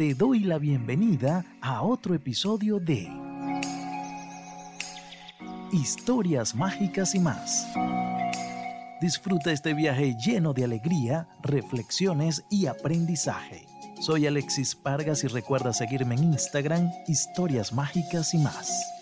te doy la bienvenida a otro episodio de Historias Mágicas y más. Disfruta este viaje lleno de alegría, reflexiones y aprendizaje. Soy Alexis Pargas y recuerda seguirme en Instagram, Historias Mágicas y más.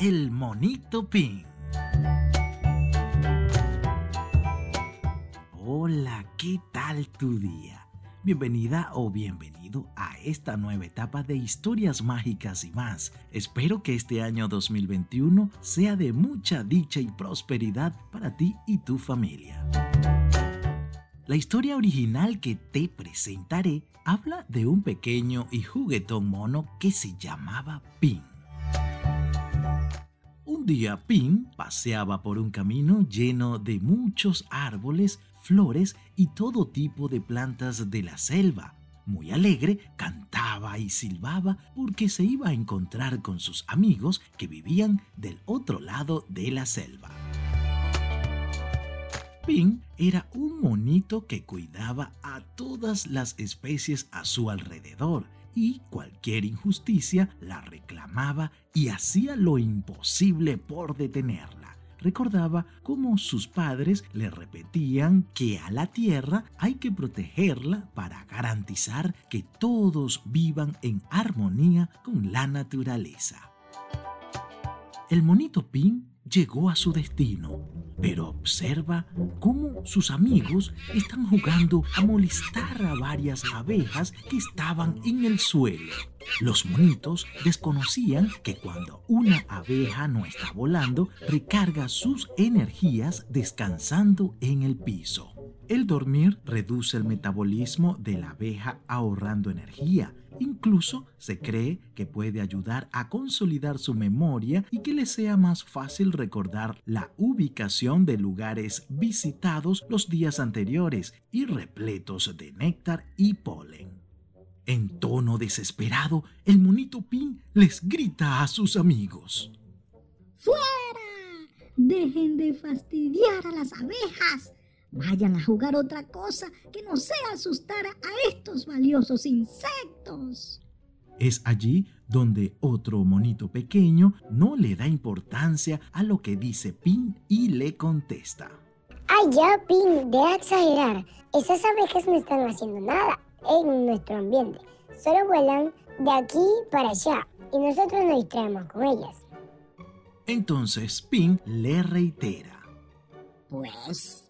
El monito Pin. Hola, ¿qué tal tu día? Bienvenida o bienvenido a esta nueva etapa de historias mágicas y más. Espero que este año 2021 sea de mucha dicha y prosperidad para ti y tu familia. La historia original que te presentaré habla de un pequeño y juguetón mono que se llamaba Pin. Un día Pin paseaba por un camino lleno de muchos árboles, flores y todo tipo de plantas de la selva. Muy alegre, cantaba y silbaba porque se iba a encontrar con sus amigos que vivían del otro lado de la selva. Pin era un monito que cuidaba a todas las especies a su alrededor y cualquier injusticia la reclamaba y hacía lo imposible por detenerla. Recordaba cómo sus padres le repetían que a la tierra hay que protegerla para garantizar que todos vivan en armonía con la naturaleza. El monito Pin llegó a su destino, pero observa cómo sus amigos están jugando a molestar a varias abejas que estaban en el suelo. Los monitos desconocían que cuando una abeja no está volando, recarga sus energías descansando en el piso. El dormir reduce el metabolismo de la abeja ahorrando energía. Incluso se cree que puede ayudar a consolidar su memoria y que le sea más fácil recordar la ubicación de lugares visitados los días anteriores y repletos de néctar y polen. En tono desesperado, el monito Pin les grita a sus amigos. ¡Fuera! Dejen de fastidiar a las abejas. Vayan a jugar otra cosa que no sea asustar a estos valiosos insectos. Es allí donde otro monito pequeño no le da importancia a lo que dice Pin y le contesta. Ay, ya, Pin, deja exagerar. Esas abejas no están haciendo nada en nuestro ambiente. Solo vuelan de aquí para allá y nosotros nos distraemos con ellas. Entonces Pin le reitera. Pues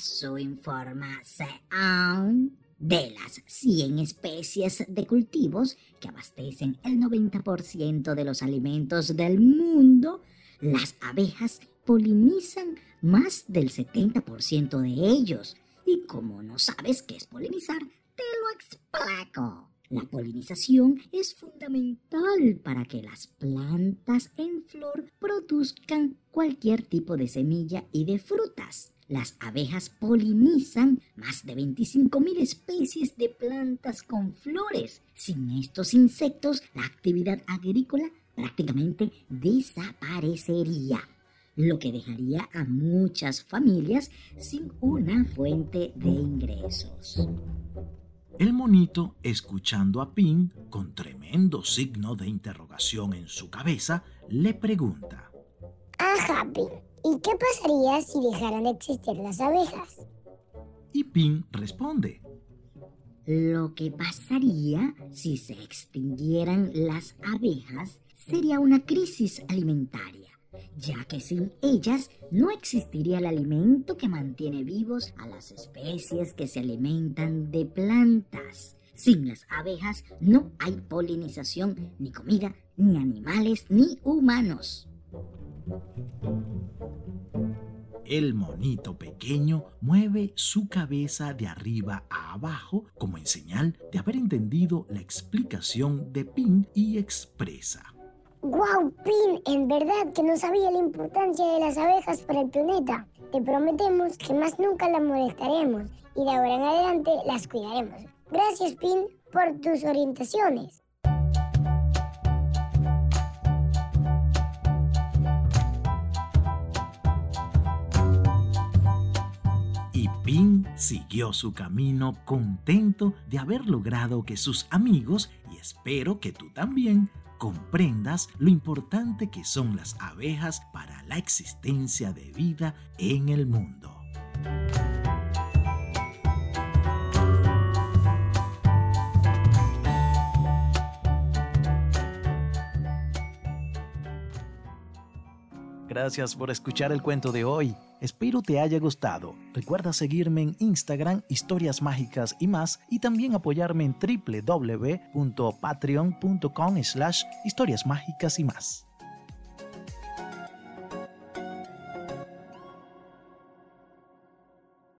su información, de las 100 especies de cultivos que abastecen el 90% de los alimentos del mundo, las abejas polinizan más del 70% de ellos. Y como no sabes qué es polinizar, te lo explico. La polinización es fundamental para que las plantas en flor produzcan cualquier tipo de semilla y de frutas. Las abejas polinizan más de 25.000 especies de plantas con flores. Sin estos insectos, la actividad agrícola prácticamente desaparecería, lo que dejaría a muchas familias sin una fuente de ingresos. El monito, escuchando a Pin con tremendo signo de interrogación en su cabeza, le pregunta. Ajá, Pin. ¿Y qué pasaría si dejaran de existir las abejas? Y Pin responde. Lo que pasaría si se extinguieran las abejas sería una crisis alimentaria, ya que sin ellas no existiría el alimento que mantiene vivos a las especies que se alimentan de plantas. Sin las abejas no hay polinización, ni comida, ni animales, ni humanos. El monito pequeño mueve su cabeza de arriba a abajo como en señal de haber entendido la explicación de Pin y expresa. ¡Guau, Pin! En verdad que no sabía la importancia de las abejas para el planeta. Te prometemos que más nunca las molestaremos y de ahora en adelante las cuidaremos. Gracias, Pin, por tus orientaciones. Siguió su camino contento de haber logrado que sus amigos, y espero que tú también, comprendas lo importante que son las abejas para la existencia de vida en el mundo. Gracias por escuchar el cuento de hoy. Espero te haya gustado. Recuerda seguirme en Instagram, historias mágicas y más, y también apoyarme en www.patreon.com slash historias mágicas y más.